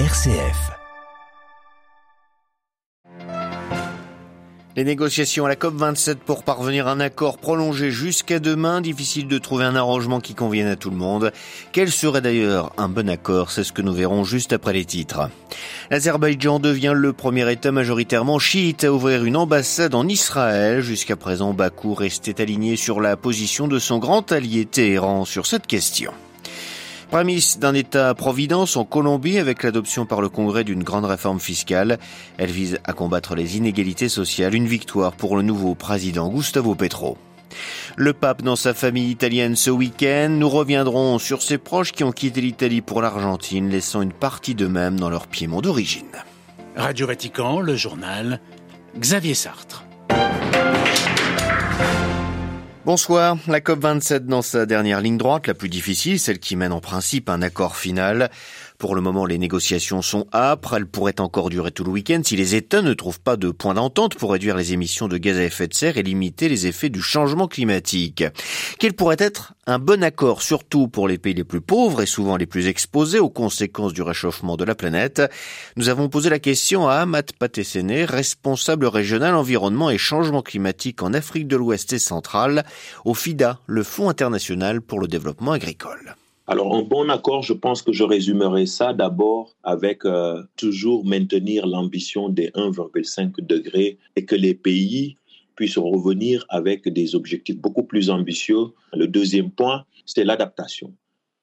RCF. Les négociations à la COP27 pour parvenir à un accord prolongé jusqu'à demain, difficile de trouver un arrangement qui convienne à tout le monde. Quel serait d'ailleurs un bon accord? C'est ce que nous verrons juste après les titres. L'Azerbaïdjan devient le premier État majoritairement chiite à ouvrir une ambassade en Israël. Jusqu'à présent, Bakou restait aligné sur la position de son grand allié Téhéran sur cette question. Prémisse d'un État-providence en Colombie avec l'adoption par le Congrès d'une grande réforme fiscale. Elle vise à combattre les inégalités sociales. Une victoire pour le nouveau président Gustavo Petro. Le pape dans sa famille italienne ce week-end. Nous reviendrons sur ses proches qui ont quitté l'Italie pour l'Argentine, laissant une partie d'eux-mêmes dans leur piémont d'origine. Radio Vatican, le journal, Xavier Sartre. Bonsoir. La COP27 dans sa dernière ligne droite, la plus difficile, celle qui mène en principe un accord final. Pour le moment, les négociations sont âpres. Elles pourraient encore durer tout le week-end si les États ne trouvent pas de point d'entente pour réduire les émissions de gaz à effet de serre et limiter les effets du changement climatique. Quel pourrait être un bon accord, surtout pour les pays les plus pauvres et souvent les plus exposés aux conséquences du réchauffement de la planète Nous avons posé la question à Amat Patessene, responsable régional environnement et changement climatique en Afrique de l'Ouest et centrale, au FIDA, le Fonds international pour le développement agricole. Alors, un bon accord, je pense que je résumerai ça d'abord avec euh, toujours maintenir l'ambition des 1,5 degrés et que les pays puissent revenir avec des objectifs beaucoup plus ambitieux. Le deuxième point, c'est l'adaptation.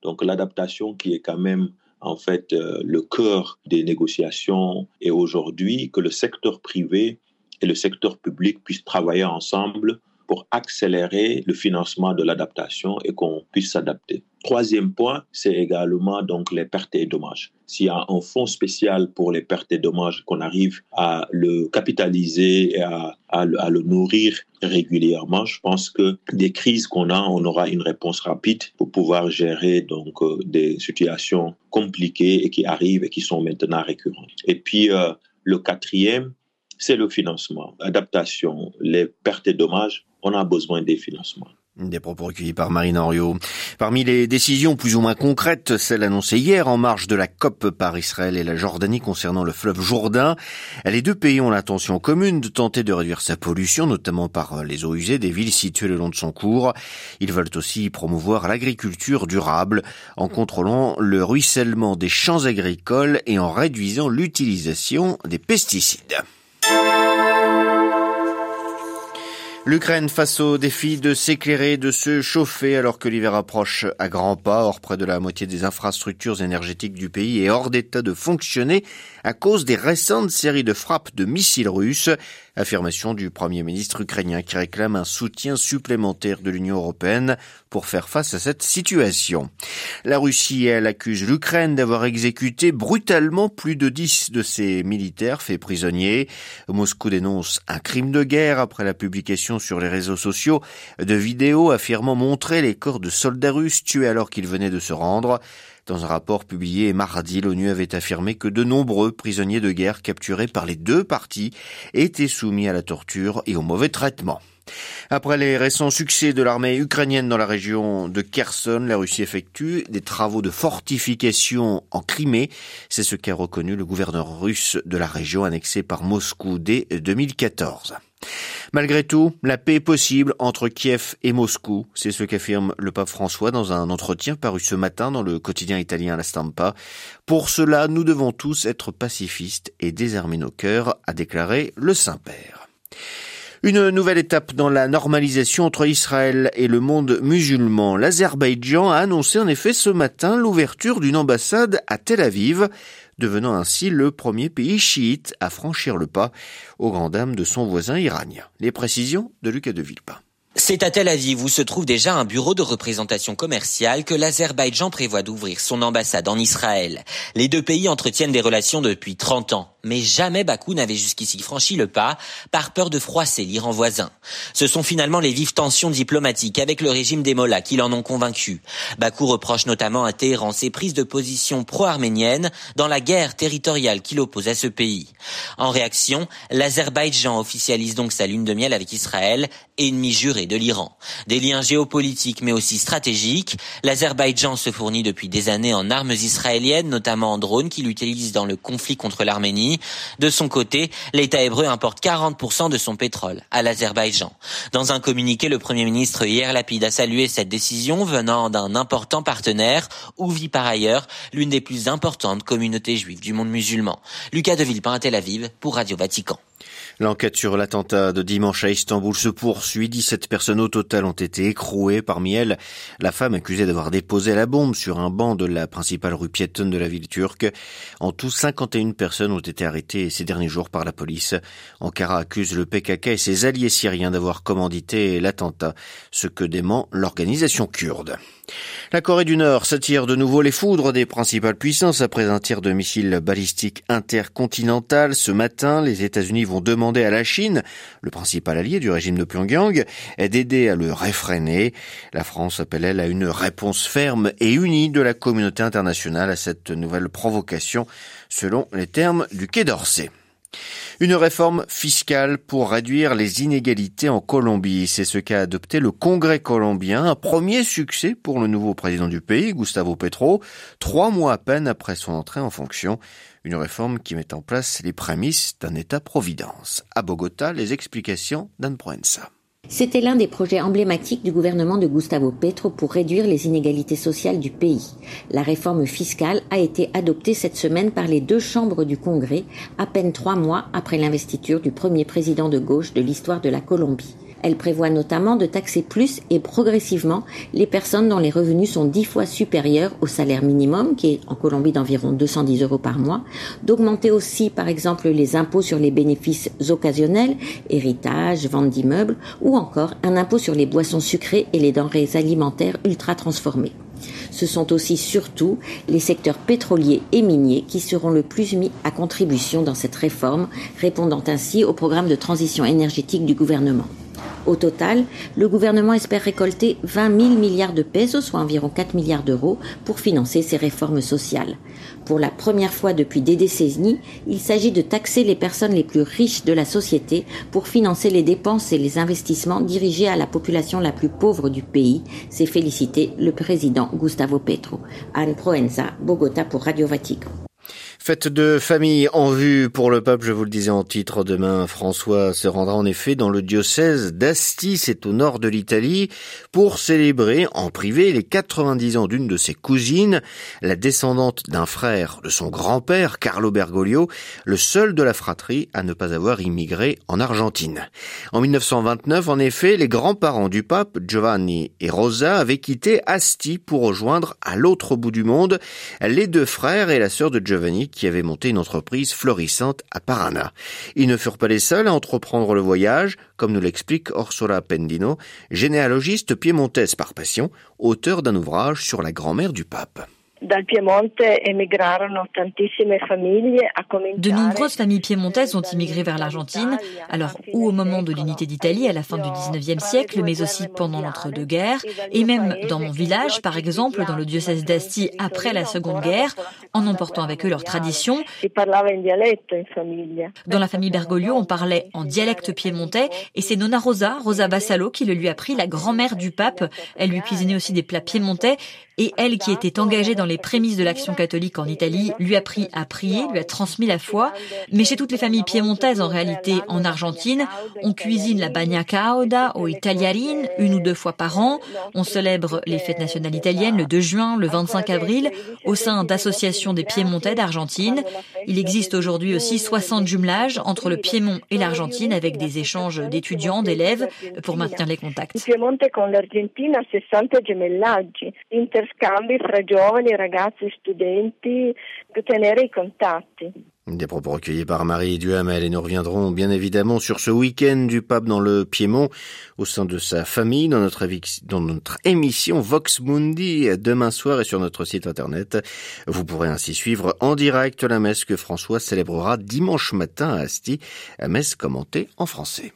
Donc, l'adaptation qui est quand même en fait euh, le cœur des négociations et aujourd'hui que le secteur privé et le secteur public puissent travailler ensemble pour accélérer le financement de l'adaptation et qu'on puisse s'adapter. Troisième point, c'est également donc les pertes et dommages. S'il y a un fonds spécial pour les pertes et dommages, qu'on arrive à le capitaliser et à, le nourrir régulièrement, je pense que des crises qu'on a, on aura une réponse rapide pour pouvoir gérer donc euh, des situations compliquées et qui arrivent et qui sont maintenant récurrentes. Et puis euh, le quatrième, c'est le financement, adaptation, les pertes et dommages on a besoin des financements. Des propos recueillis par Marine Henriot. Parmi les décisions plus ou moins concrètes, celle annoncée hier en marge de la COP par Israël et la Jordanie concernant le fleuve Jourdain, les deux pays ont l'intention commune de tenter de réduire sa pollution, notamment par les eaux usées des villes situées le long de son cours. Ils veulent aussi promouvoir l'agriculture durable en contrôlant le ruissellement des champs agricoles et en réduisant l'utilisation des pesticides. L'Ukraine face au défi de s'éclairer, de se chauffer alors que l'hiver approche à grands pas. Or, près de la moitié des infrastructures énergétiques du pays est hors d'état de fonctionner à cause des récentes séries de frappes de missiles russes. Affirmation du Premier ministre ukrainien qui réclame un soutien supplémentaire de l'Union européenne pour faire face à cette situation. La Russie, elle, accuse l'Ukraine d'avoir exécuté brutalement plus de dix de ses militaires faits prisonniers. Moscou dénonce un crime de guerre après la publication sur les réseaux sociaux de vidéos affirmant montrer les corps de soldats russes tués alors qu'ils venaient de se rendre. Dans un rapport publié mardi, l'ONU avait affirmé que de nombreux prisonniers de guerre capturés par les deux parties étaient soumis à la torture et au mauvais traitement. Après les récents succès de l'armée ukrainienne dans la région de Kherson, la Russie effectue des travaux de fortification en Crimée. C'est ce qu'a reconnu le gouverneur russe de la région annexée par Moscou dès 2014. Malgré tout, la paix est possible entre Kiev et Moscou. C'est ce qu'affirme le pape François dans un entretien paru ce matin dans le quotidien italien La Stampa. Pour cela, nous devons tous être pacifistes et désarmer nos cœurs, a déclaré le Saint-Père. Une nouvelle étape dans la normalisation entre Israël et le monde musulman. L'Azerbaïdjan a annoncé en effet ce matin l'ouverture d'une ambassade à Tel Aviv, devenant ainsi le premier pays chiite à franchir le pas aux grandes dames de son voisin iranien. Les précisions de Lucas de Villepin. C'est à Tel Aviv où se trouve déjà un bureau de représentation commerciale que l'Azerbaïdjan prévoit d'ouvrir son ambassade en Israël. Les deux pays entretiennent des relations depuis 30 ans. Mais jamais Bakou n'avait jusqu'ici franchi le pas par peur de froisser l'Iran voisin. Ce sont finalement les vives tensions diplomatiques avec le régime des Mollahs qui l'en ont convaincu. Bakou reproche notamment à Téhéran ses prises de position pro-arménienne dans la guerre territoriale qu'il oppose à ce pays. En réaction, l'Azerbaïdjan officialise donc sa lune de miel avec Israël, ennemi juré de l'Iran. Des liens géopolitiques mais aussi stratégiques. L'Azerbaïdjan se fournit depuis des années en armes israéliennes, notamment en drones qu'il utilise dans le conflit contre l'Arménie. De son côté, l'État hébreu importe 40% de son pétrole à l'Azerbaïdjan. Dans un communiqué, le Premier ministre Yair Lapid a salué cette décision venant d'un important partenaire où vit par ailleurs l'une des plus importantes communautés juives du monde musulman. Lucas de Villepin à Tel Aviv pour Radio Vatican. L'enquête sur l'attentat de dimanche à Istanbul se poursuit. 17 personnes au total ont été écrouées. Parmi elles, la femme accusée d'avoir déposé la bombe sur un banc de la principale rue piétonne de la ville turque. En tout, 51 personnes ont été arrêtées ces derniers jours par la police. Ankara accuse le PKK et ses alliés syriens d'avoir commandité l'attentat, ce que dément l'organisation kurde. La Corée du Nord s'attire de nouveau les foudres des principales puissances après un tir de missiles balistiques intercontinental. Ce matin, les États-Unis vont demander à la Chine, le principal allié du régime de Pyongyang, d'aider à le réfréner. La France appelle elle à une réponse ferme et unie de la communauté internationale à cette nouvelle provocation, selon les termes du Quai d'Orsay. Une réforme fiscale pour réduire les inégalités en Colombie. C'est ce qu'a adopté le Congrès colombien, un premier succès pour le nouveau président du pays, Gustavo Petro, trois mois à peine après son entrée en fonction. Une réforme qui met en place les prémices d'un État-providence. À Bogota, les explications d'Anne Proenza. C'était l'un des projets emblématiques du gouvernement de Gustavo Petro pour réduire les inégalités sociales du pays. La réforme fiscale a été adoptée cette semaine par les deux chambres du Congrès, à peine trois mois après l'investiture du premier président de gauche de l'histoire de la Colombie. Elle prévoit notamment de taxer plus et progressivement les personnes dont les revenus sont dix fois supérieurs au salaire minimum, qui est en Colombie d'environ 210 euros par mois, d'augmenter aussi par exemple les impôts sur les bénéfices occasionnels, héritage, vente d'immeubles, ou encore un impôt sur les boissons sucrées et les denrées alimentaires ultra transformées. Ce sont aussi surtout les secteurs pétroliers et miniers qui seront le plus mis à contribution dans cette réforme, répondant ainsi au programme de transition énergétique du gouvernement. Au total, le gouvernement espère récolter 20 000 milliards de pesos, soit environ 4 milliards d'euros, pour financer ces réformes sociales. Pour la première fois depuis des décennies, il s'agit de taxer les personnes les plus riches de la société pour financer les dépenses et les investissements dirigés à la population la plus pauvre du pays, s'est félicité le président Gustavo Petro. Anne Proenza, Bogota pour Radio Vatican. Fête de famille en vue pour le pape, je vous le disais en titre. Demain, François se rendra en effet dans le diocèse d'Asti, c'est au nord de l'Italie, pour célébrer en privé les 90 ans d'une de ses cousines, la descendante d'un frère de son grand-père, Carlo Bergoglio, le seul de la fratrie à ne pas avoir immigré en Argentine. En 1929, en effet, les grands-parents du pape, Giovanni et Rosa, avaient quitté Asti pour rejoindre à l'autre bout du monde les deux frères et la sœur de Giovanni qui avaient monté une entreprise florissante à Parana. Ils ne furent pas les seuls à entreprendre le voyage, comme nous l'explique Orsola Pendino, généalogiste piémontaise par passion, auteur d'un ouvrage sur la grand-mère du pape. De nombreuses familles piémontaises ont immigré vers l'Argentine, alors ou au moment de l'unité d'Italie à la fin du 19e siècle, mais aussi pendant l'entre-deux-guerres, et même dans mon village, par exemple, dans le diocèse d'Asti après la Seconde Guerre, en emportant avec eux leurs traditions. Dans la famille Bergoglio, on parlait en dialecte piémontais, et c'est Nonna Rosa, Rosa Vassalo, qui le lui a pris, la grand-mère du pape. Elle lui cuisinait aussi des plats piémontais, et elle qui était engagée dans les prémices de l'action catholique en Italie lui a appris à prier, lui a transmis la foi. Mais chez toutes les familles piémontaises en réalité en Argentine, on cuisine la bagna cauda au italiarine une ou deux fois par an. On célèbre les fêtes nationales italiennes le 2 juin, le 25 avril au sein d'associations des piémontais d'Argentine. Il existe aujourd'hui aussi 60 jumelages entre le Piémont et l'Argentine avec des échanges d'étudiants, d'élèves pour maintenir les contacts ragazzi, studenti, tenere i contatti. Des propos recueillis par Marie Duhamel et nous reviendrons bien évidemment sur ce week-end du pape dans le Piémont au sein de sa famille dans notre, dans notre émission Vox Mundi demain soir et sur notre site internet. Vous pourrez ainsi suivre en direct la messe que François célébrera dimanche matin à Asti, à messe commentée en français.